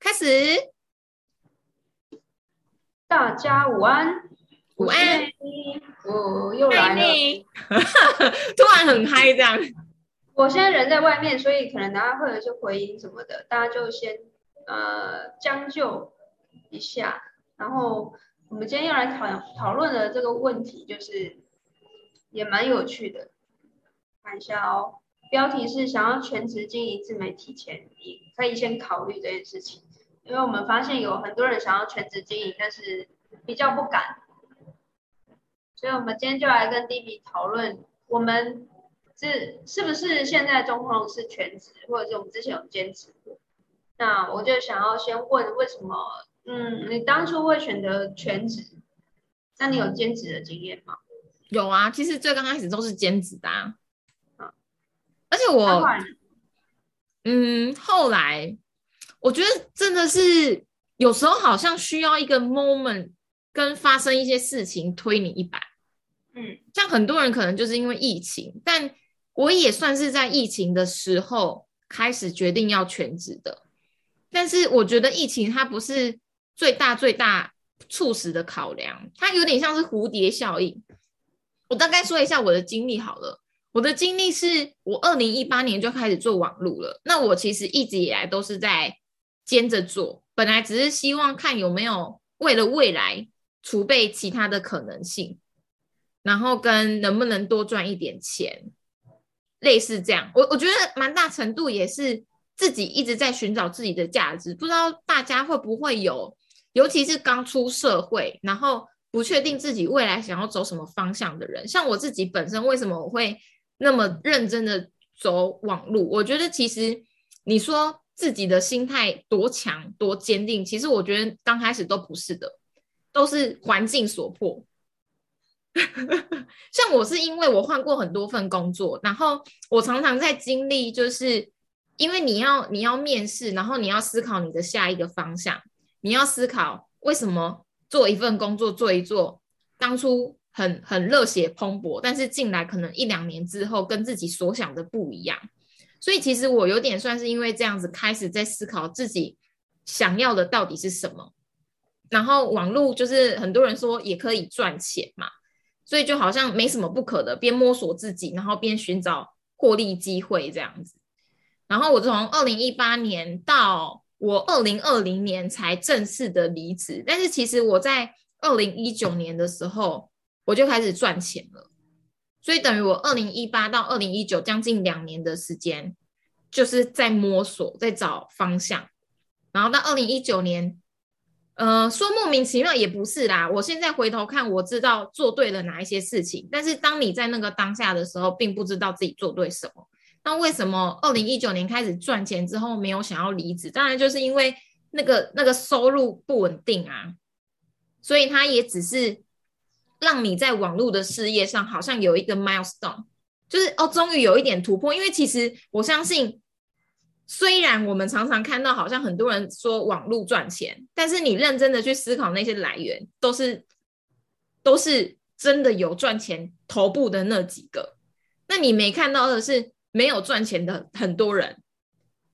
开始。大家午安，午安，我又来了。突然很嗨，这样。我现在人在外面，所以可能大家会有一些回音什么的，大家就先呃将就一下。然后我们今天要来讨讨论的这个问题，就是也蛮有趣的。看一下哦，标题是想要全职经营自媒体前，你可以先考虑这件事情。因为我们发现有很多人想要全职经营，但是比较不敢，所以我们今天就来跟 D B 讨论，我们是是不是现在状况是全职，或者是我们之前有兼职过？那我就想要先问，为什么？嗯，你当初会选择全职？那你有兼职的经验吗？有啊，其实最刚开始都是兼职的，啊，而且我，嗯，后来。我觉得真的是有时候好像需要一个 moment 跟发生一些事情推你一把，嗯，像很多人可能就是因为疫情，但我也算是在疫情的时候开始决定要全职的。但是我觉得疫情它不是最大最大促使的考量，它有点像是蝴蝶效应。我大概说一下我的经历好了，我的经历是我二零一八年就开始做网路了，那我其实一直以来都是在。兼着做，本来只是希望看有没有为了未来储备其他的可能性，然后跟能不能多赚一点钱，类似这样。我我觉得蛮大程度也是自己一直在寻找自己的价值。不知道大家会不会有，尤其是刚出社会，然后不确定自己未来想要走什么方向的人。像我自己本身，为什么我会那么认真的走网路？我觉得其实你说。自己的心态多强多坚定，其实我觉得刚开始都不是的，都是环境所迫。像我是因为我换过很多份工作，然后我常常在经历，就是因为你要你要面试，然后你要思考你的下一个方向，你要思考为什么做一份工作做一做，当初很很热血蓬勃，但是进来可能一两年之后跟自己所想的不一样。所以其实我有点算是因为这样子开始在思考自己想要的到底是什么，然后网络就是很多人说也可以赚钱嘛，所以就好像没什么不可的，边摸索自己，然后边寻找获利机会这样子。然后我从二零一八年到我二零二零年才正式的离职，但是其实我在二零一九年的时候我就开始赚钱了。所以等于我二零一八到二零一九将近两年的时间，就是在摸索，在找方向。然后到二零一九年，呃，说莫名其妙也不是啦。我现在回头看，我知道做对了哪一些事情。但是当你在那个当下的时候，并不知道自己做对什么。那为什么二零一九年开始赚钱之后，没有想要离职？当然就是因为那个那个收入不稳定啊。所以他也只是。让你在网络的事业上好像有一个 milestone，就是哦，终于有一点突破。因为其实我相信，虽然我们常常看到好像很多人说网络赚钱，但是你认真的去思考那些来源，都是都是真的有赚钱头部的那几个。那你没看到的是没有赚钱的很多人，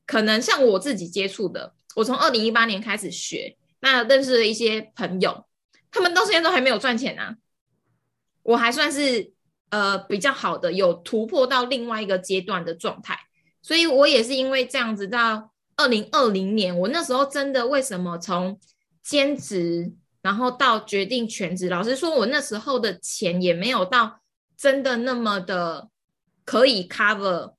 可能像我自己接触的，我从二零一八年开始学，那认识了一些朋友，他们到现在都还没有赚钱啊。我还算是呃比较好的，有突破到另外一个阶段的状态，所以我也是因为这样子，到二零二零年，我那时候真的为什么从兼职，然后到决定全职，老实说，我那时候的钱也没有到真的那么的可以 cover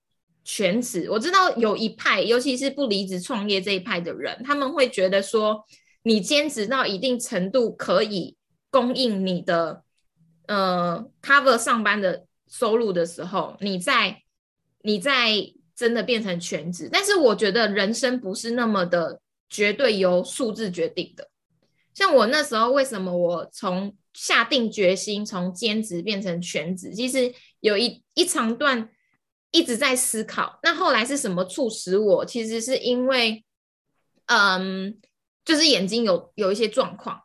全职。我知道有一派，尤其是不离职创业这一派的人，他们会觉得说，你兼职到一定程度可以供应你的。呃，cover 上班的收入的时候，你在你在真的变成全职，但是我觉得人生不是那么的绝对由数字决定的。像我那时候，为什么我从下定决心从兼职变成全职，其实有一一长段一直在思考。那后来是什么促使我？其实是因为，嗯，就是眼睛有有一些状况。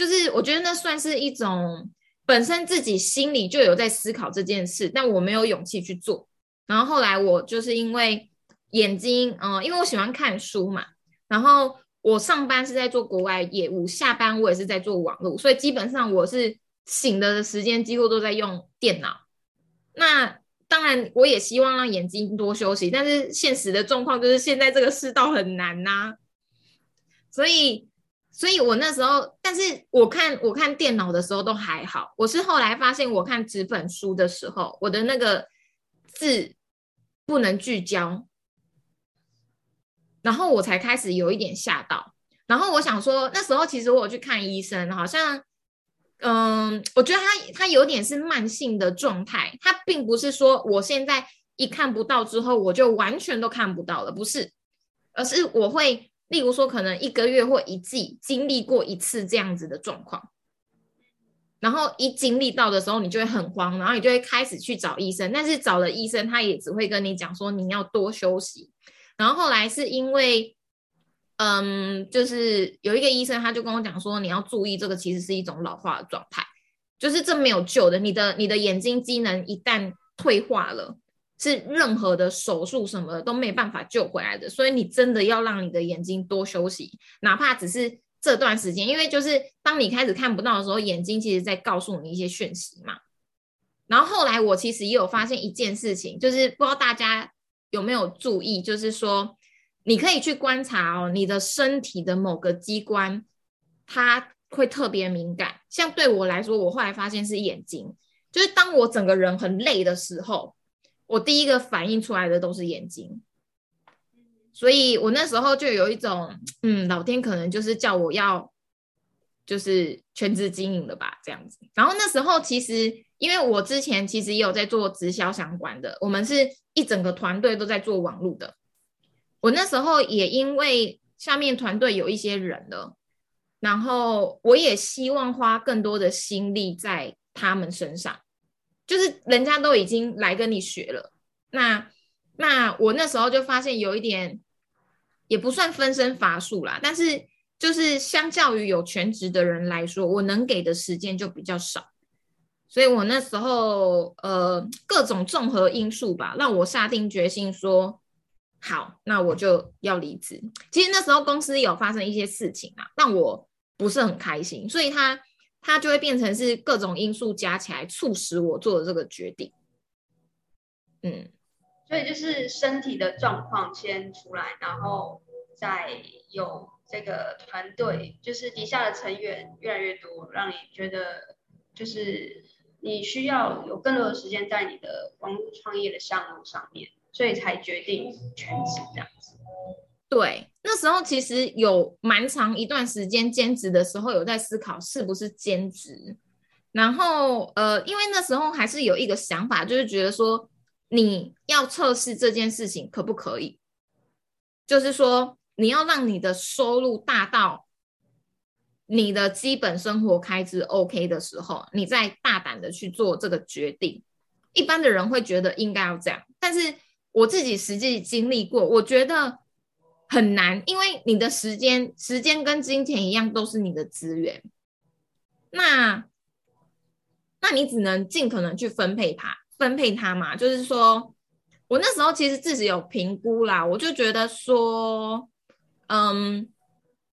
就是我觉得那算是一种本身自己心里就有在思考这件事，但我没有勇气去做。然后后来我就是因为眼睛，嗯，因为我喜欢看书嘛，然后我上班是在做国外业务，下班我也是在做网络，所以基本上我是醒的时间几乎都在用电脑。那当然，我也希望让眼睛多休息，但是现实的状况就是现在这个世道很难呐，所以，所以我那时候，但是我看我看电脑的时候都还好，我是后来发现我看纸本书的时候，我的那个字不能聚焦，然后我才开始有一点吓到，然后我想说，那时候其实我有去看医生，好像。嗯，我觉得他他有点是慢性的状态，他并不是说我现在一看不到之后我就完全都看不到了，不是，而是我会，例如说可能一个月或一季经历过一次这样子的状况，然后一经历到的时候，你就会很慌，然后你就会开始去找医生，但是找了医生，他也只会跟你讲说你要多休息，然后后来是因为。嗯，就是有一个医生，他就跟我讲说，你要注意这个其实是一种老化的状态，就是这没有救的。你的你的眼睛机能一旦退化了，是任何的手术什么的都没办法救回来的。所以你真的要让你的眼睛多休息，哪怕只是这段时间，因为就是当你开始看不到的时候，眼睛其实在告诉你一些讯息嘛。然后后来我其实也有发现一件事情，就是不知道大家有没有注意，就是说。你可以去观察哦，你的身体的某个机关，它会特别敏感。像对我来说，我后来发现是眼睛，就是当我整个人很累的时候，我第一个反应出来的都是眼睛。所以我那时候就有一种，嗯，老天可能就是叫我要，就是全职经营了吧，这样子。然后那时候其实，因为我之前其实也有在做直销相关的，我们是一整个团队都在做网络的。我那时候也因为下面团队有一些人了，然后我也希望花更多的心力在他们身上，就是人家都已经来跟你学了，那那我那时候就发现有一点也不算分身乏术啦，但是就是相较于有全职的人来说，我能给的时间就比较少，所以我那时候呃各种综合因素吧，让我下定决心说。好，那我就要离职。其实那时候公司有发生一些事情啊，让我不是很开心，所以他他就会变成是各种因素加起来促使我做的这个决定。嗯，所以就是身体的状况先出来，然后再有这个团队，就是底下的成员越来越多，让你觉得就是你需要有更多的时间在你的网络创业的项目上面。所以才决定全职这样子。对，那时候其实有蛮长一段时间兼职的时候，有在思考是不是兼职。然后呃，因为那时候还是有一个想法，就是觉得说你要测试这件事情可不可以，就是说你要让你的收入大到你的基本生活开支 OK 的时候，你再大胆的去做这个决定。一般的人会觉得应该要这样，但是。我自己实际经历过，我觉得很难，因为你的时间、时间跟金钱一样，都是你的资源。那，那你只能尽可能去分配它，分配它嘛。就是说，我那时候其实自己有评估啦，我就觉得说，嗯，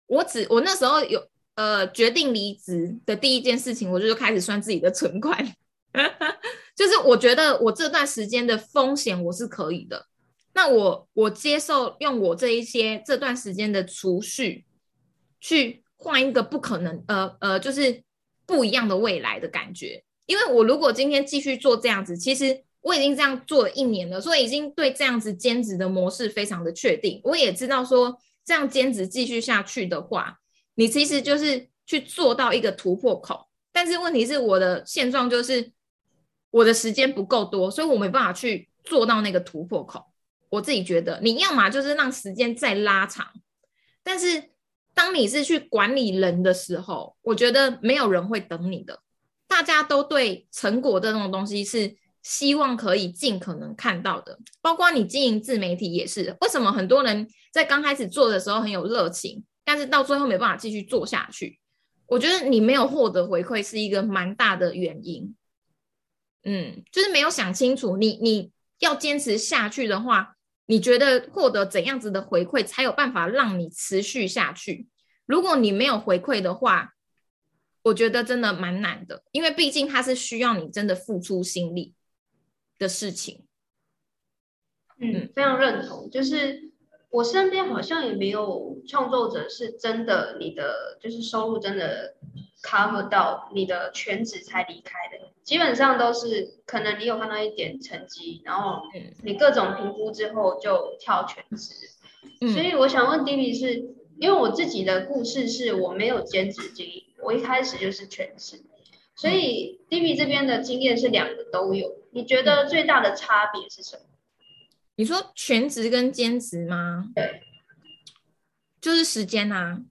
我只我那时候有呃决定离职的第一件事情，我就开始算自己的存款。就是我觉得我这段时间的风险我是可以的，那我我接受用我这一些这段时间的储蓄去换一个不可能呃呃就是不一样的未来的感觉，因为我如果今天继续做这样子，其实我已经这样做了一年了，所以已经对这样子兼职的模式非常的确定，我也知道说这样兼职继续下去的话，你其实就是去做到一个突破口，但是问题是我的现状就是。我的时间不够多，所以我没办法去做到那个突破口。我自己觉得，你要么就是让时间再拉长，但是当你是去管理人的时候，我觉得没有人会等你的。大家都对成果这种东西是希望可以尽可能看到的，包括你经营自媒体也是。为什么很多人在刚开始做的时候很有热情，但是到最后没办法继续做下去？我觉得你没有获得回馈是一个蛮大的原因。嗯，就是没有想清楚，你你要坚持下去的话，你觉得获得怎样子的回馈才有办法让你持续下去？如果你没有回馈的话，我觉得真的蛮难的，因为毕竟它是需要你真的付出心力的事情。嗯，非常认同。就是我身边好像也没有创作者是真的，你的就是收入真的 cover 到你的全职才离开的。基本上都是可能你有看到一点成绩，然后你各种评估之后就跳全职。所以我想问 D B 是因为我自己的故事是我没有兼职经营，我一开始就是全职，所以 D B 这边的经验是两个都有。你觉得最大的差别是什么？你说全职跟兼职吗？对，就是时间啊。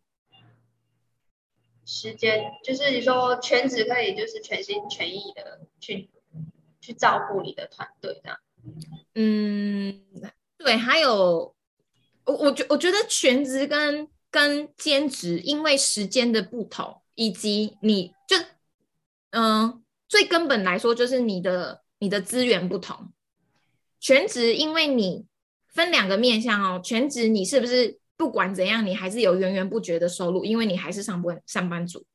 时间就是你说全职可以就是全心全意的去去照顾你的团队这样。嗯，对，还有我我觉我觉得全职跟跟兼职，因为时间的不同，以及你就嗯最根本来说就是你的你的资源不同。全职因为你分两个面向哦，全职你是不是？不管怎样，你还是有源源不绝的收入，因为你还是上班上班族，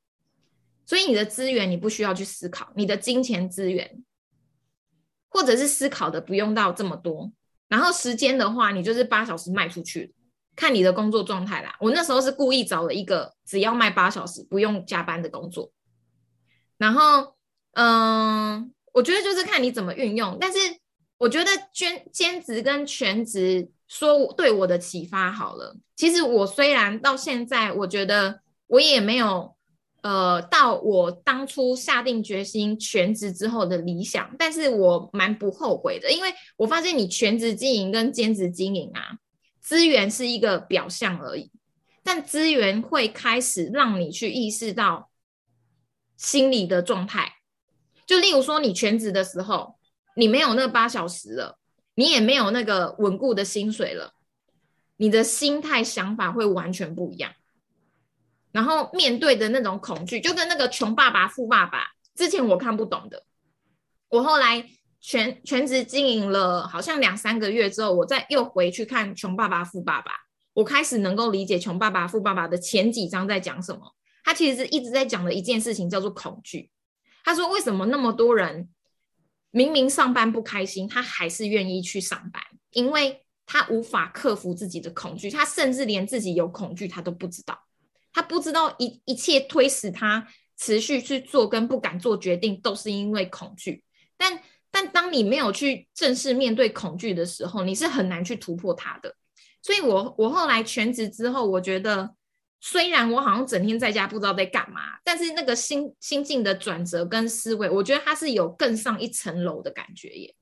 所以你的资源你不需要去思考，你的金钱资源，或者是思考的不用到这么多。然后时间的话，你就是八小时卖出去，看你的工作状态啦。我那时候是故意找了一个只要卖八小时不用加班的工作，然后嗯，我觉得就是看你怎么运用。但是我觉得兼兼职跟全职。说对我的启发好了。其实我虽然到现在，我觉得我也没有呃到我当初下定决心全职之后的理想，但是我蛮不后悔的，因为我发现你全职经营跟兼职经营啊，资源是一个表象而已，但资源会开始让你去意识到心理的状态。就例如说，你全职的时候，你没有那八小时了。你也没有那个稳固的薪水了，你的心态想法会完全不一样。然后面对的那种恐惧，就跟那个穷爸爸富爸爸，之前我看不懂的，我后来全全职经营了好像两三个月之后，我再又回去看穷爸爸富爸爸，我开始能够理解穷爸爸富爸爸的前几章在讲什么。他其实是一直在讲的一件事情叫做恐惧。他说为什么那么多人？明明上班不开心，他还是愿意去上班，因为他无法克服自己的恐惧，他甚至连自己有恐惧他都不知道，他不知道一一切推使他持续去做跟不敢做决定都是因为恐惧。但但当你没有去正式面对恐惧的时候，你是很难去突破它的。所以我我后来全职之后，我觉得。虽然我好像整天在家不知道在干嘛，但是那个心心境的转折跟思维，我觉得它是有更上一层楼的感觉耶。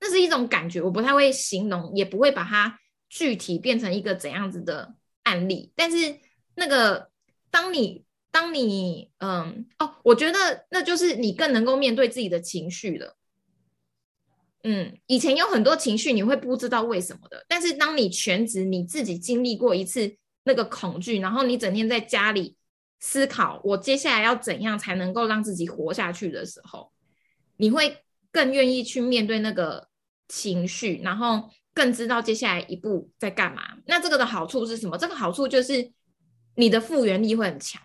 那是一种感觉，我不太会形容，也不会把它具体变成一个怎样子的案例。但是那个，当你当你嗯哦，我觉得那就是你更能够面对自己的情绪了。嗯，以前有很多情绪你会不知道为什么的，但是当你全职你自己经历过一次。那个恐惧，然后你整天在家里思考，我接下来要怎样才能够让自己活下去的时候，你会更愿意去面对那个情绪，然后更知道接下来一步在干嘛。那这个的好处是什么？这个好处就是你的复原力会很强，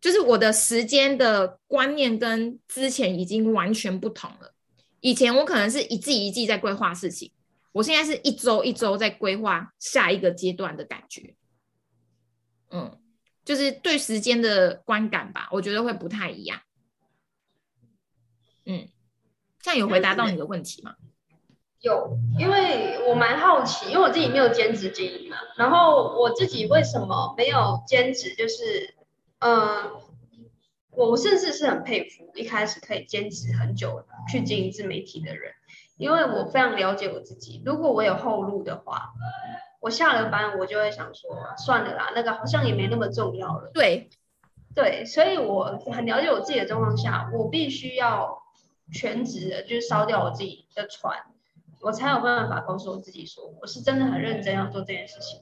就是我的时间的观念跟之前已经完全不同了。以前我可能是一季一季在规划事情。我现在是一周一周在规划下一个阶段的感觉，嗯，就是对时间的观感吧，我觉得会不太一样。嗯，这样有回答到你的问题吗？有，因为我蛮好奇，因为我自己没有兼职经营嘛，然后我自己为什么没有兼职？就是，嗯，我甚至是很佩服一开始可以坚持很久去经营自媒体的人。因为我非常了解我自己，如果我有后路的话，我下了班我就会想说，算了啦，那个好像也没那么重要了。对，对，所以我很了解我自己的状况下，我必须要全职的，就是烧掉我自己的船，我才有办法告诉我自己说，我是真的很认真要做这件事情。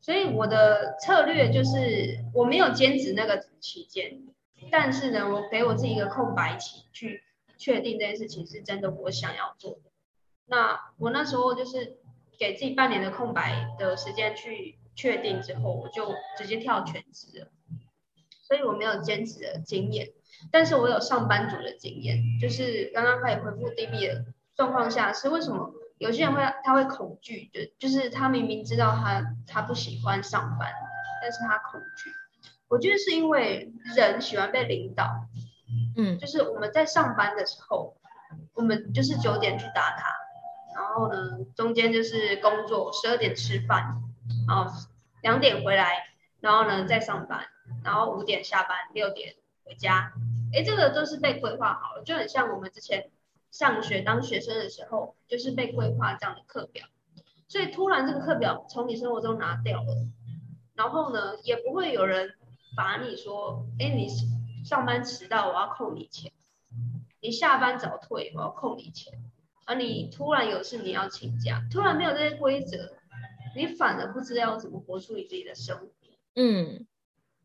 所以我的策略就是我没有兼职那个期间，但是呢，我给我自己一个空白期去。确定这件事情是真的我想要做的，那我那时候就是给自己半年的空白的时间去确定之后，我就直接跳全职了。所以我没有兼职的经验，但是我有上班族的经验。就是刚刚可以回复 DB 的状况下，是为什么有些人会他会恐惧？就就是他明明知道他他不喜欢上班，但是他恐惧。我觉得是因为人喜欢被领导，嗯，就是我们在上班的时候，我们就是九点去打卡，然后呢，中间就是工作，十二点吃饭，然后两点回来，然后呢再上班，然后五点下班，六点回家。哎，这个都是被规划好了，就很像我们之前上学当学生的时候，就是被规划这样的课表。所以突然这个课表从你生活中拿掉了，然后呢，也不会有人。罚你说，哎，你上班迟到，我要扣你钱；你下班早退，我要扣你钱。而你突然有事，你要请假，突然没有这些规则，你反而不知道怎么活出你自己的生活。嗯，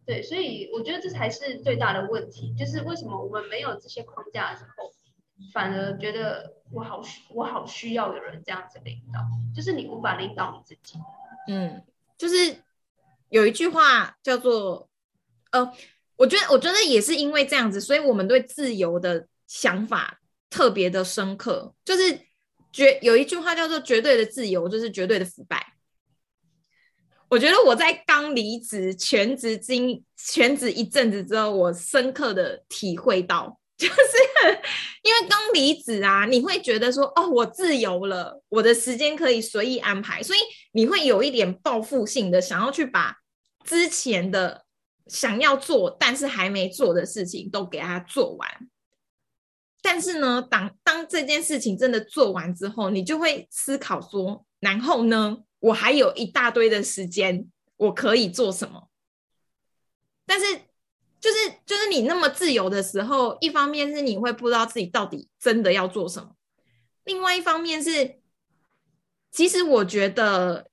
对，所以我觉得这才是最大的问题，就是为什么我们没有这些框架的时候，反而觉得我好需我好需要有人这样子领导，就是你无法领导你自己。嗯，就是有一句话叫做。呃，我觉得，我觉得也是因为这样子，所以我们对自由的想法特别的深刻。就是绝有一句话叫做“绝对的自由就是绝对的腐败”。我觉得我在刚离职全职经全职一阵子之后，我深刻的体会到，就是 因为刚离职啊，你会觉得说，哦，我自由了，我的时间可以随意安排，所以你会有一点报复性的想要去把之前的。想要做但是还没做的事情都给他做完，但是呢，当当这件事情真的做完之后，你就会思考说，然后呢，我还有一大堆的时间，我可以做什么？但是，就是就是你那么自由的时候，一方面是你会不知道自己到底真的要做什么，另外一方面是，其实我觉得，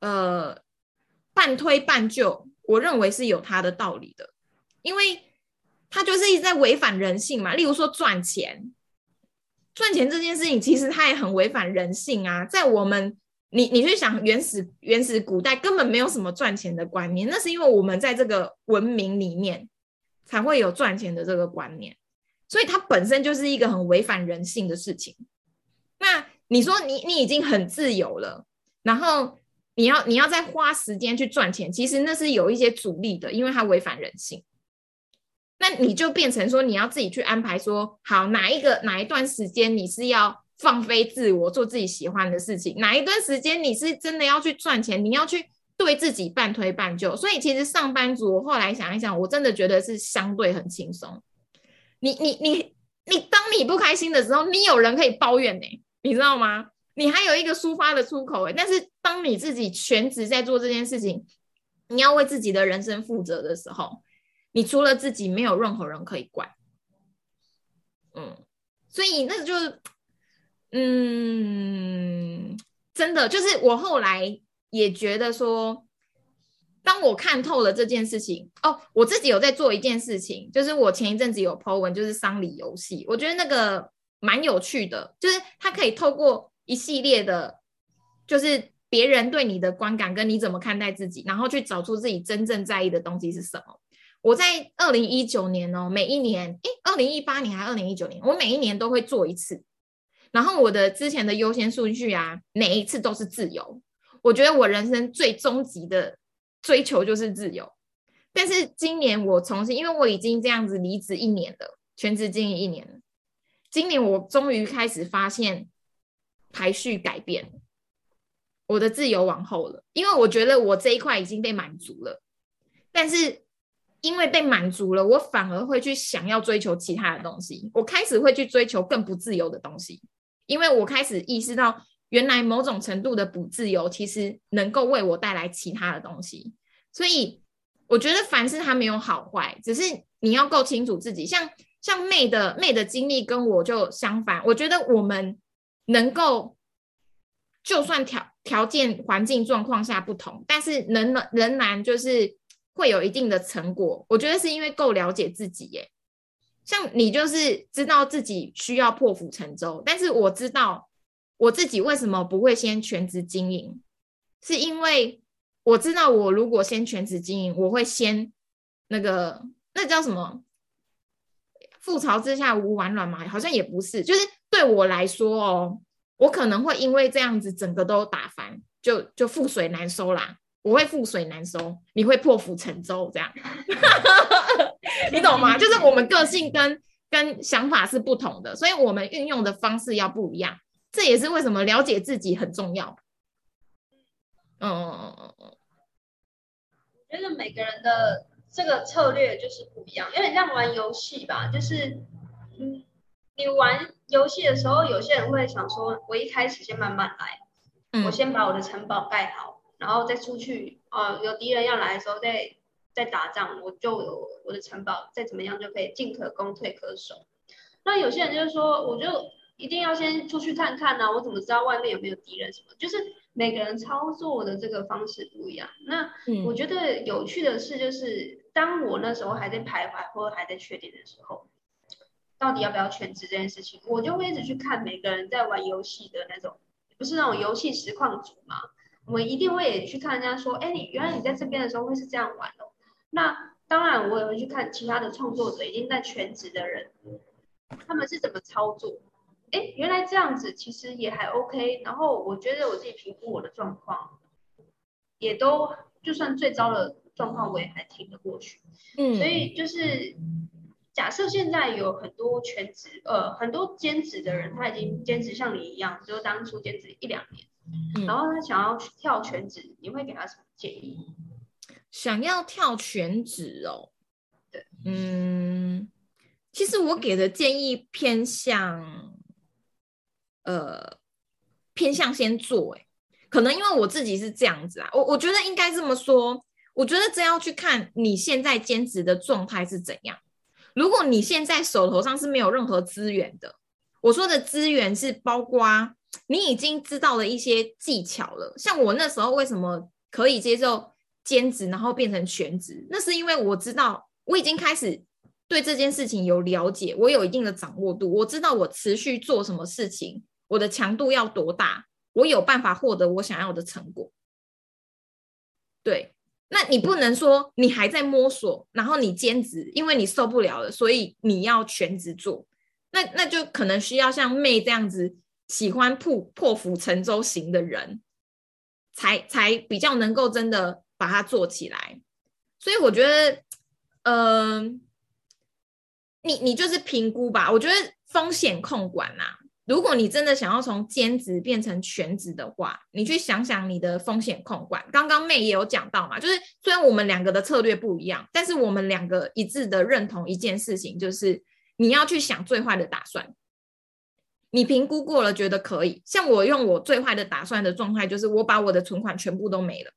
呃，半推半就。我认为是有它的道理的，因为它就是一直在违反人性嘛。例如说赚钱，赚钱这件事情其实它也很违反人性啊。在我们，你你去想原始原始古代根本没有什么赚钱的观念，那是因为我们在这个文明里面才会有赚钱的这个观念，所以它本身就是一个很违反人性的事情。那你说你你已经很自由了，然后。你要你要再花时间去赚钱，其实那是有一些阻力的，因为它违反人性。那你就变成说，你要自己去安排，说好哪一个哪一段时间你是要放飞自我，做自己喜欢的事情，哪一段时间你是真的要去赚钱，你要去对自己半推半就。所以其实上班族，我后来想一想，我真的觉得是相对很轻松。你你你你，当你不开心的时候，你有人可以抱怨呢，你知道吗？你还有一个抒发的出口诶，但是当你自己全职在做这件事情，你要为自己的人生负责的时候，你除了自己，没有任何人可以管。嗯，所以那就，嗯，真的就是我后来也觉得说，当我看透了这件事情哦，我自己有在做一件事情，就是我前一阵子有 po 文，就是丧礼游戏，我觉得那个蛮有趣的，就是它可以透过。一系列的，就是别人对你的观感跟你怎么看待自己，然后去找出自己真正在意的东西是什么。我在二零一九年哦，每一年，诶，二零一八年还是二零一九年，我每一年都会做一次。然后我的之前的优先顺序啊，每一次都是自由。我觉得我人生最终极的追求就是自由。但是今年我重新，因为我已经这样子离职一年了，全职经营一年了。今年我终于开始发现。排序改变，我的自由往后了，因为我觉得我这一块已经被满足了。但是因为被满足了，我反而会去想要追求其他的东西。我开始会去追求更不自由的东西，因为我开始意识到，原来某种程度的不自由，其实能够为我带来其他的东西。所以我觉得凡事它没有好坏，只是你要够清楚自己。像像妹的妹的经历跟我就相反，我觉得我们。能够，就算条条件环境状况下不同，但是仍仍然就是会有一定的成果。我觉得是因为够了解自己耶。像你就是知道自己需要破釜沉舟，但是我知道我自己为什么不会先全职经营，是因为我知道我如果先全职经营，我会先那个那叫什么？覆巢之下无完卵嘛？好像也不是，就是对我来说哦，我可能会因为这样子整个都打翻，就就覆水难收啦。我会覆水难收，你会破釜沉舟，这样，你懂吗？就是我们个性跟跟想法是不同的，所以我们运用的方式要不一样。这也是为什么了解自己很重要。嗯嗯嗯嗯嗯，我觉得每个人的这个策略就是不一样，有点像玩游戏吧，就是嗯，你玩游戏的时候，有些人会想说，我一开始先慢慢来，我先把我的城堡盖好。然后再出去啊，有敌人要来的时候再再打仗，我就有我的城堡，再怎么样就可以进可攻退可守。那有些人就是说，我就一定要先出去看看呢，我怎么知道外面有没有敌人什么？就是每个人操作的这个方式不一样。那我觉得有趣的是，就是当我那时候还在徘徊或者还在确定的时候，到底要不要全职这件事情，我就会一直去看每个人在玩游戏的那种，不是那种游戏实况组嘛。我们一定会也去看人家说，哎，你原来你在这边的时候会是这样玩哦。那当然，我也会去看其他的创作者已经在全职的人，他们是怎么操作。哎，原来这样子其实也还 OK。然后我觉得我自己评估我的状况，也都就算最糟的状况，我也还挺得过去。嗯，所以就是假设现在有很多全职，呃，很多兼职的人，他已经兼职像你一样，就当初兼职一两年。然后他想要去跳全职，你会给他什么建议？想要跳全职哦，对，嗯，其实我给的建议偏向，呃，偏向先做，哎，可能因为我自己是这样子啊，我我觉得应该这么说，我觉得这要去看你现在兼职的状态是怎样。如果你现在手头上是没有任何资源的，我说的资源是包括。你已经知道了一些技巧了，像我那时候为什么可以接受兼职，然后变成全职，那是因为我知道我已经开始对这件事情有了解，我有一定的掌握度，我知道我持续做什么事情，我的强度要多大，我有办法获得我想要的成果。对，那你不能说你还在摸索，然后你兼职，因为你受不了了，所以你要全职做，那那就可能需要像妹这样子。喜欢破破釜沉舟型的人，才才比较能够真的把它做起来。所以我觉得，嗯，你你就是评估吧。我觉得风险控管呐，如果你真的想要从兼职变成全职的话，你去想想你的风险控管。刚刚妹也有讲到嘛，就是虽然我们两个的策略不一样，但是我们两个一致的认同一件事情，就是你要去想最坏的打算。你评估过了，觉得可以。像我用我最坏的打算的状态，就是我把我的存款全部都没了。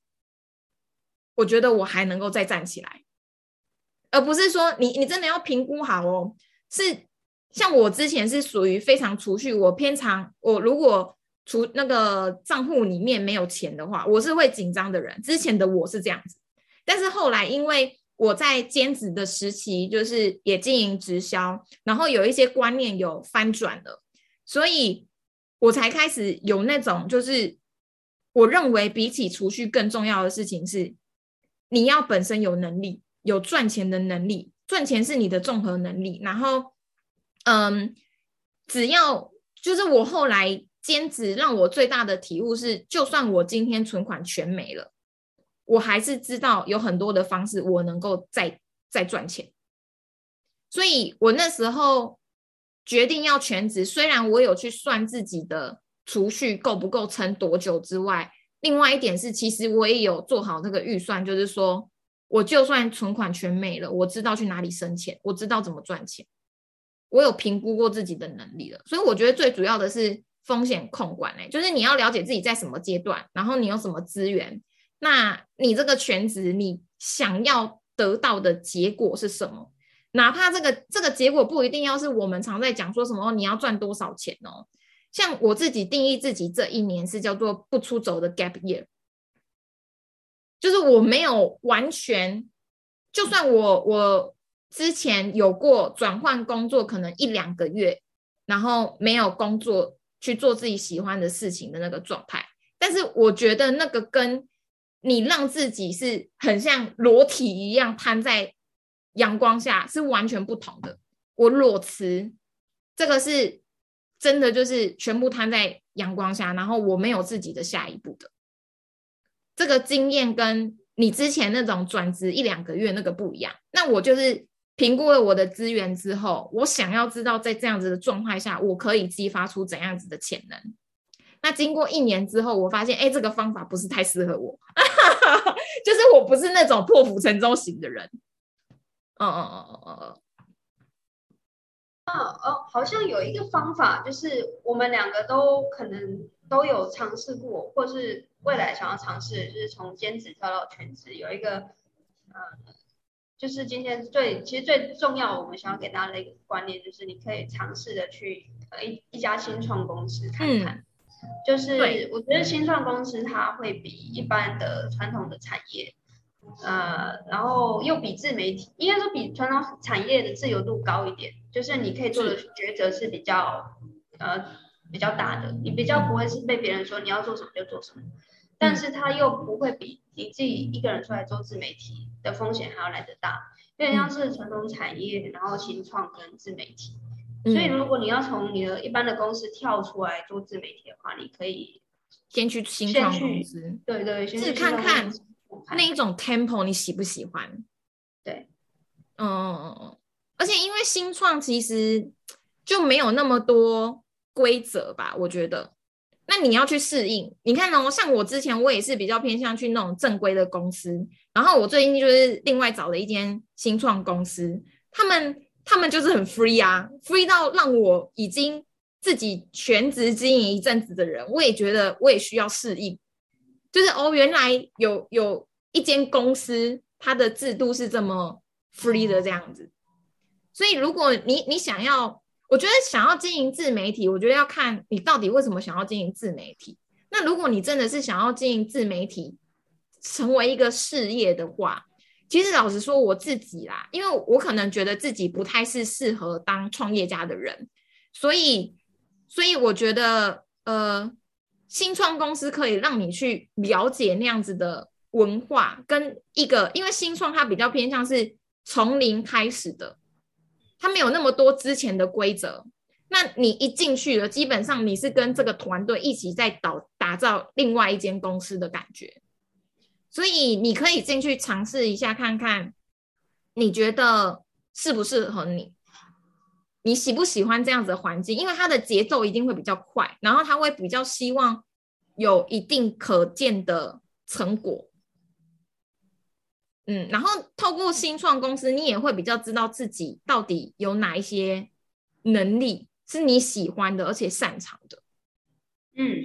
我觉得我还能够再站起来，而不是说你你真的要评估好哦。是像我之前是属于非常储蓄，我偏常我如果储那个账户里面没有钱的话，我是会紧张的人。之前的我是这样子，但是后来因为我在兼职的时期，就是也经营直销，然后有一些观念有翻转了。所以，我才开始有那种，就是我认为比起储蓄更重要的事情是，你要本身有能力，有赚钱的能力，赚钱是你的综合能力。然后，嗯，只要就是我后来兼职，让我最大的体悟是，就算我今天存款全没了，我还是知道有很多的方式，我能够再再赚钱。所以我那时候。决定要全职，虽然我有去算自己的储蓄够不够撑多久之外，另外一点是，其实我也有做好那个预算，就是说，我就算存款全没了，我知道去哪里生钱，我知道怎么赚钱，我有评估过自己的能力了。所以我觉得最主要的是风险控管嘞，就是你要了解自己在什么阶段，然后你有什么资源，那你这个全职你想要得到的结果是什么？哪怕这个这个结果不一定要是我们常在讲说什么你要赚多少钱哦，像我自己定义自己这一年是叫做不出走的 gap year，就是我没有完全，就算我我之前有过转换工作，可能一两个月，然后没有工作去做自己喜欢的事情的那个状态。但是我觉得那个跟你让自己是很像裸体一样摊在阳光下是完全不同的。我裸辞，这个是真的就是全部摊在阳光下，然后我没有自己的下一步的。这个经验跟你之前那种转职一两个月那个不一样。那我就是评估了我的资源之后，我想要知道在这样子的状态下，我可以激发出怎样子的潜能。那经过一年之后，我发现，哎，这个方法不是太适合我，就是我不是那种破釜沉舟型的人。哦哦哦哦哦哦，哦，好像有一个方法，就是我们两个都可能都有尝试过，或是未来想要尝试，就是从兼职跳到全职。有一个，呃，就是今天最其实最重要，我们想要给大家的一个观念，就是你可以尝试的去呃一一家新创公司看看。就是我觉得新创公司它会比一般的传统的产业，呃，然后又比自媒体，应该说比传统产业的自由度高一点。就是你可以做的抉择是比较呃比较大的，你比较不会是被别人说你要做什么就做什么，但是它又不会比你自己一个人出来做自媒体的风险还要来得大，有点像是传统产业，然后新创跟自媒体。所以，如果你要从你的一般的公司跳出来做自媒体的话，你可以先去新创公司，对对，试看看那一种 tempo 你喜不喜欢？对，嗯嗯嗯嗯，而且因为新创其实就没有那么多规则吧，我觉得，那你要去适应。你看哦，像我之前我也是比较偏向去那种正规的公司，然后我最近就是另外找了一间新创公司，他们。他们就是很 free 啊，free 到让我已经自己全职经营一阵子的人，我也觉得我也需要适应。就是哦，原来有有一间公司，它的制度是这么 free 的这样子。所以，如果你你想要，我觉得想要经营自媒体，我觉得要看你到底为什么想要经营自媒体。那如果你真的是想要经营自媒体，成为一个事业的话，其实老实说，我自己啦，因为我可能觉得自己不太是适合当创业家的人，所以，所以我觉得，呃，新创公司可以让你去了解那样子的文化，跟一个，因为新创它比较偏向是从零开始的，它没有那么多之前的规则，那你一进去了，基本上你是跟这个团队一起在导打造另外一间公司的感觉。所以你可以进去尝试一下，看看你觉得适不适合你，你喜不喜欢这样子的环境？因为它的节奏一定会比较快，然后他会比较希望有一定可见的成果。嗯，然后透过新创公司，你也会比较知道自己到底有哪一些能力是你喜欢的，而且擅长的。嗯。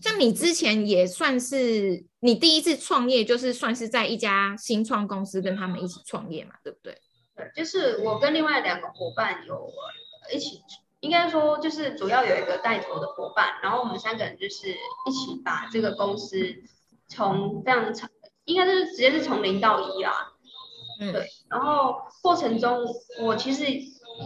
像你之前也算是你第一次创业，就是算是在一家新创公司跟他们一起创业嘛，对不对？对，就是我跟另外两个伙伴有一起，应该说就是主要有一个带头的伙伴，然后我们三个人就是一起把这个公司从非常长，应该就是直接是从零到一啊。嗯，对。然后过程中，我其实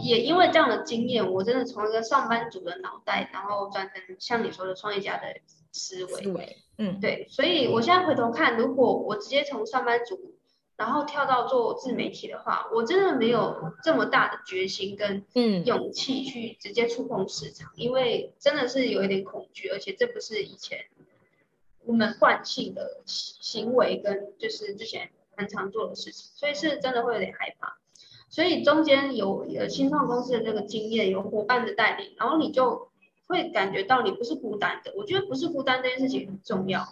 也因为这样的经验，我真的从一个上班族的脑袋，然后转成像你说的创业家的。思维，嗯，对，所以我现在回头看，如果我直接从上班族，然后跳到做自媒体的话，我真的没有这么大的决心跟勇气去直接触碰市场，因为真的是有一点恐惧，而且这不是以前我们惯性的行为跟就是之前很常做的事情，所以是真的会有点害怕。所以中间有呃新创公司的这个经验，有伙伴的带领，然后你就。会感觉到你不是孤单的，我觉得不是孤单这件事情很重要。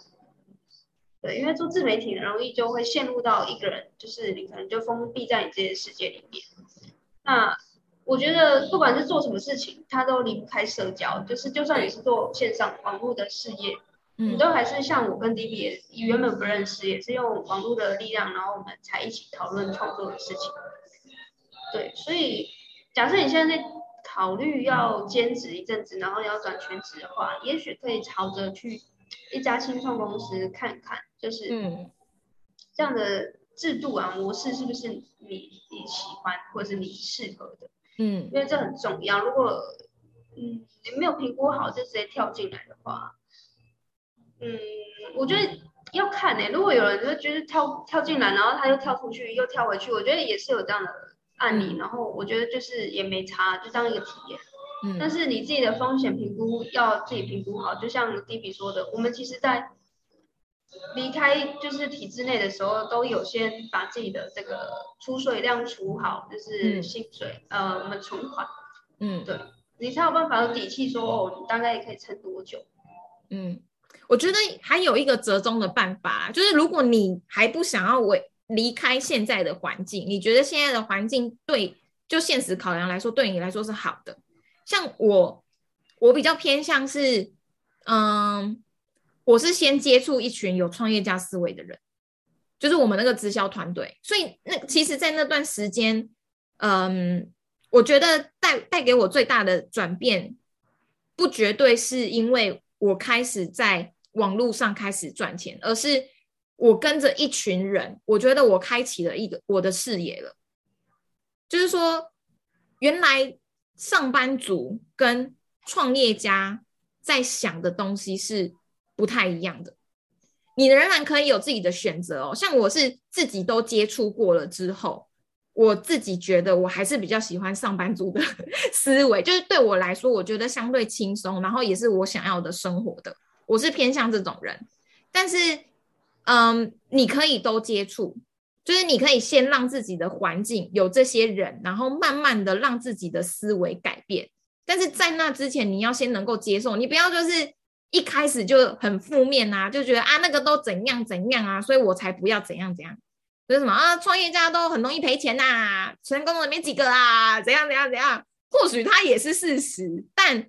对，因为做自媒体很容易就会陷入到一个人，就是你可能就封闭在你这些世界里面。那我觉得不管是做什么事情，他都离不开社交，就是就算你是做线上网络的事业，你都还是像我跟 D B 原本不认识，也是用网络的力量，然后我们才一起讨论创作的事情。对，所以假设你现在在。考虑要兼职一阵子，然后要转全职的话，也许可以朝着去一家新创公司看看，就是这样的制度啊模式是不是你你喜欢或者是你适合的？嗯，因为这很重要。如果嗯，你没有评估好就直接跳进来的话，嗯，我觉得要看呢。如果有人就觉得跳跳进来，然后他又跳出去，又跳回去，我觉得也是有这样的案例。然后我觉得就是也没差，就当一个体验。嗯。但是你自己的风险评估要自己评估好，就像 D B 说的，我们其实在离开就是体制内的时候，都有先把自己的这个出水量除好，就是薪水呃我们存款。嗯，对。你才有办法有底气说哦，你大概也可以撑多久？嗯，我觉得还有一个折中的办法，就是如果你还不想要为离开现在的环境，你觉得现在的环境对就现实考量来说，对你来说是好的。像我，我比较偏向是，嗯，我是先接触一群有创业家思维的人，就是我们那个直销团队，所以那其实，在那段时间，嗯。我觉得带带给我最大的转变，不绝对是因为我开始在网络上开始赚钱，而是我跟着一群人，我觉得我开启了一个我的视野了。就是说，原来上班族跟创业家在想的东西是不太一样的。你仍然可以有自己的选择哦，像我是自己都接触过了之后。我自己觉得，我还是比较喜欢上班族的 思维，就是对我来说，我觉得相对轻松，然后也是我想要的生活的。我是偏向这种人，但是，嗯，你可以都接触，就是你可以先让自己的环境有这些人，然后慢慢的让自己的思维改变。但是在那之前，你要先能够接受，你不要就是一开始就很负面啊，就觉得啊那个都怎样怎样啊，所以我才不要怎样怎样。说什么啊？创业家都很容易赔钱呐，成功的没几个啊，怎样怎样怎样？或许它也是事实，但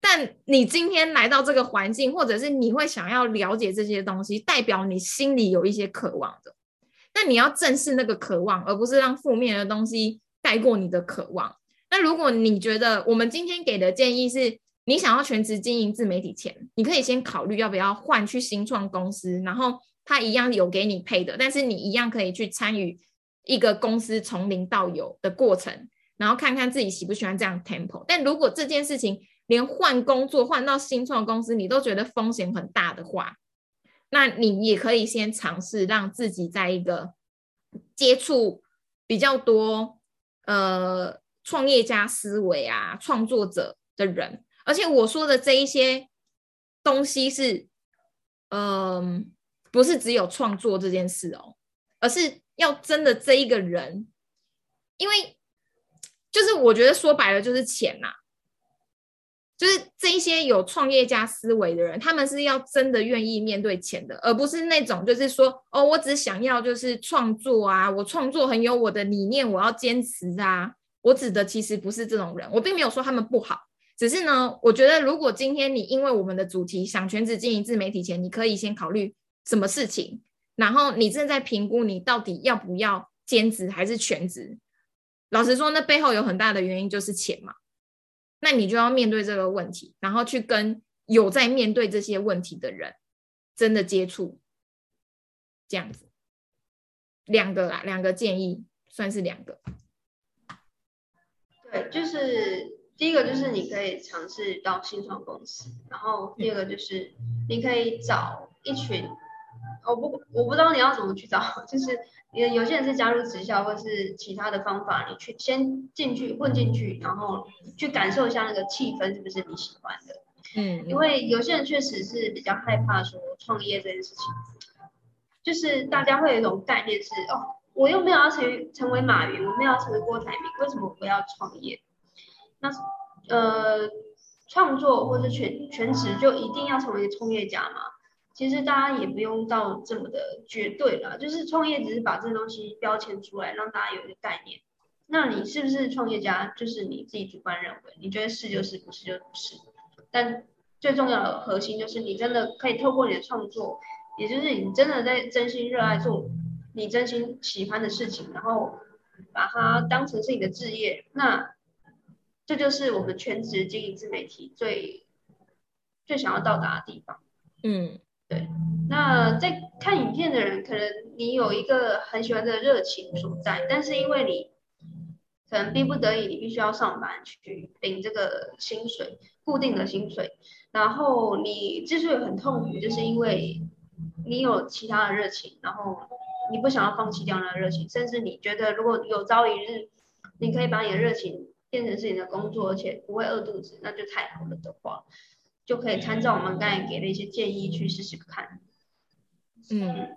但你今天来到这个环境，或者是你会想要了解这些东西，代表你心里有一些渴望的。那你要正视那个渴望，而不是让负面的东西盖过你的渴望。那如果你觉得我们今天给的建议是你想要全职经营自媒体前，你可以先考虑要不要换去新创公司，然后。他一样有给你配的，但是你一样可以去参与一个公司从零到有的过程，然后看看自己喜不喜欢这样 tempo。但如果这件事情连换工作换到新创公司你都觉得风险很大的话，那你也可以先尝试让自己在一个接触比较多呃创业家思维啊创作者的人，而且我说的这一些东西是嗯。不是只有创作这件事哦，而是要真的这一个人，因为就是我觉得说白了就是钱呐，就是这一些有创业家思维的人，他们是要真的愿意面对钱的，而不是那种就是说哦，我只想要就是创作啊，我创作很有我的理念，我要坚持啊。我指的其实不是这种人，我并没有说他们不好，只是呢，我觉得如果今天你因为我们的主题想全职经营自媒体前，你可以先考虑。什么事情？然后你正在评估你到底要不要兼职还是全职？老实说，那背后有很大的原因就是钱嘛。那你就要面对这个问题，然后去跟有在面对这些问题的人真的接触，这样子。两个啦，两个建议算是两个。对，就是第一个就是你可以尝试到新创公司，然后第二个就是你可以找一群。我不我不知道你要怎么去找，就是有有些人是加入直销或是其他的方法，你去先进去混进去，然后去感受一下那个气氛是不是你喜欢的。嗯，因为有些人确实是比较害怕说创业这件事情，就是大家会有一种概念是哦，我又没有要成成为马云，我没有要成为郭台铭，为什么我要创业？那呃，创作或者全全职就一定要成为创业家吗？其实大家也不用到这么的绝对了，就是创业只是把这东西标签出来，让大家有一个概念。那你是不是创业家，就是你自己主观认为，你觉得是就是，不是就不是。但最重要的核心就是你真的可以透过你的创作，也就是你真的在真心热爱做你真心喜欢的事情，然后把它当成是你的职业。那这就是我们全职经营自媒体最最想要到达的地方。嗯。那在看影片的人，可能你有一个很喜欢的热情所在，但是因为你可能逼不得已你必须要上班去领这个薪水，固定的薪水。然后你之所以很痛苦，就是因为你有其他的热情，然后你不想要放弃掉那热情，甚至你觉得如果有朝一日你可以把你的热情变成是你的工作，而且不会饿肚子，那就太好了的话，就可以参照我们刚才给的一些建议去试试看。嗯，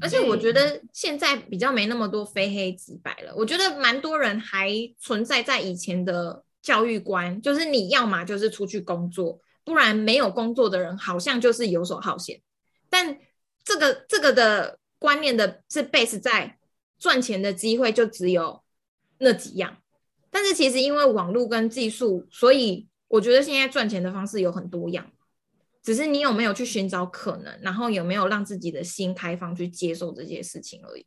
而且我觉得现在比较没那么多非黑即白了。我觉得蛮多人还存在在以前的教育观，就是你要么就是出去工作，不然没有工作的人好像就是游手好闲。但这个这个的观念的是 base 在赚钱的机会就只有那几样，但是其实因为网络跟技术，所以我觉得现在赚钱的方式有很多样。只是你有没有去寻找可能，然后有没有让自己的心开放去接受这些事情而已。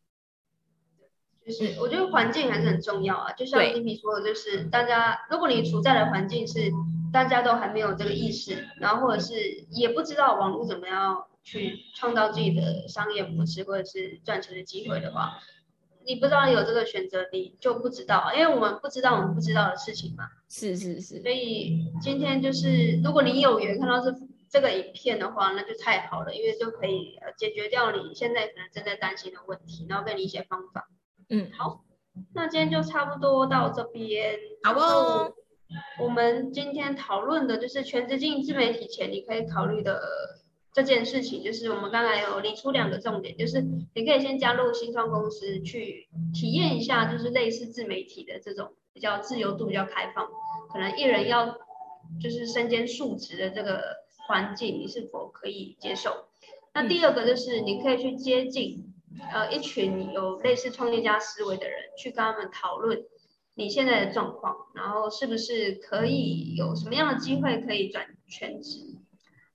就是我觉得环境还是很重要啊，就像丁比说的，就是大家如果你处在的环境是大家都还没有这个意识，然后或者是也不知道网络怎么样去创造自己的商业模式或者是赚钱的机会的话，你不知道有这个选择，你就不知道，因为我们不知道我们不知道的事情嘛。是是是。所以今天就是如果你有缘看到这。这个影片的话，那就太好了，因为就可以呃解决掉你现在可能正在担心的问题，然后给你一些方法。嗯，好，那今天就差不多到这边。好哦。我们今天讨论的就是全职经营自媒体前你可以考虑的这件事情，就是我们刚才有理出两个重点，就是你可以先加入新创公司去体验一下，就是类似自媒体的这种比较自由度比较开放，可能一人要就是身兼数职的这个。环境你是否可以接受？那第二个就是你可以去接近呃一群有类似创业家思维的人，去跟他们讨论你现在的状况，然后是不是可以有什么样的机会可以转全职？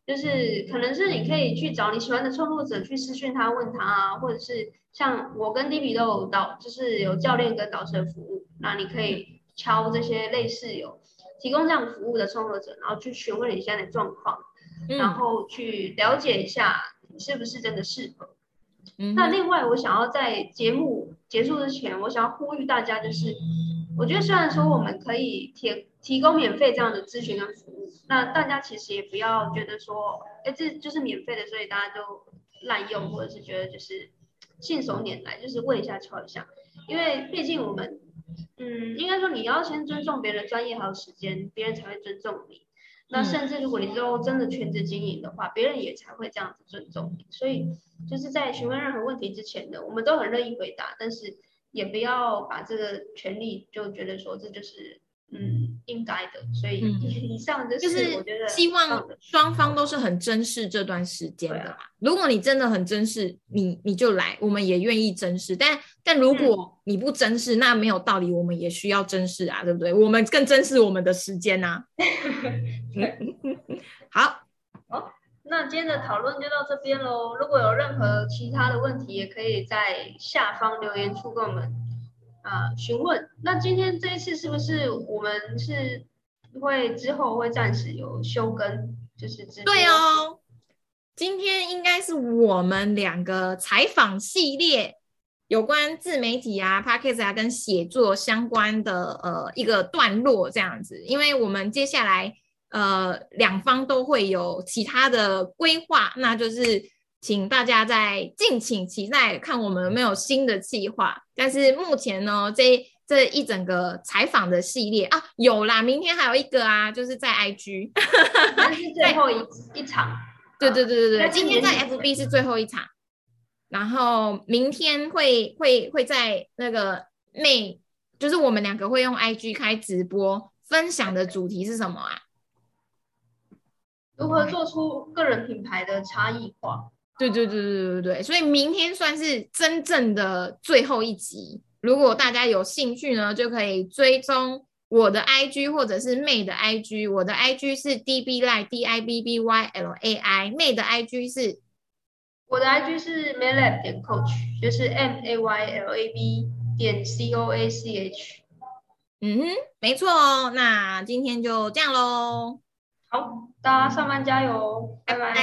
就是可能是你可以去找你喜欢的创作者去私讯他问他啊，或者是像我跟 D B 都有导，就是有教练跟导师的服务，那你可以敲这些类似有提供这样服务的创作者，然后去询问你现在的状况。然后去了解一下你是不是真的适合。那另外，我想要在节目结束之前，我想要呼吁大家，就是我觉得虽然说我们可以提提供免费这样的咨询跟服务，那大家其实也不要觉得说，哎，这就是免费的，所以大家就滥用，或者是觉得就是信手拈来，就是问一下敲一下，因为毕竟我们，嗯，应该说你要先尊重别人专业还有时间，别人才会尊重你。那甚至如果你之后真的全职经营的话，别人也才会这样子尊重你。所以就是在询问任何问题之前呢，我们都很乐意回答，但是也不要把这个权利就觉得说这就是。嗯，应该的，所以以上就是我觉得希望双方都是很珍视这段时间的嘛。如果你真的很珍视，你你就来，我们也愿意珍视。但但如果你不珍视，那没有道理，我们也需要珍视啊，对不对？我们更珍视我们的时间呐。好，好，那今天的讨论就到这边喽。如果有任何其他的问题，也可以在下方留言处跟我们。呃，询问那今天这一次是不是我们是会之后会暂时有休更，就是对哦，今天应该是我们两个采访系列有关自媒体啊、p a c k a g e 啊跟写作相关的呃一个段落这样子，因为我们接下来呃两方都会有其他的规划，那就是。请大家在敬请期待，看我们有没有新的计划。但是目前呢，这这一整个采访的系列啊，有啦，明天还有一个啊，就是在 IG，是最后一一场。对对对对对，今天在 FB 是最后一场，然后明天会会会在那个内，就是我们两个会用 IG 开直播，分享的主题是什么啊？如何做出个人品牌的差异化？对对对对对对所以明天算是真正的最后一集。如果大家有兴趣呢，就可以追踪我的 IG 或者是妹的 IG。我的 IG 是 DBLai D I B B Y L A I，妹的 IG 是，我的 IG 是 Maylab 点 Coach，就是 M A Y L A B 点 C O A C H。嗯哼，没错哦。那今天就这样喽。好，大家上班加油，拜拜。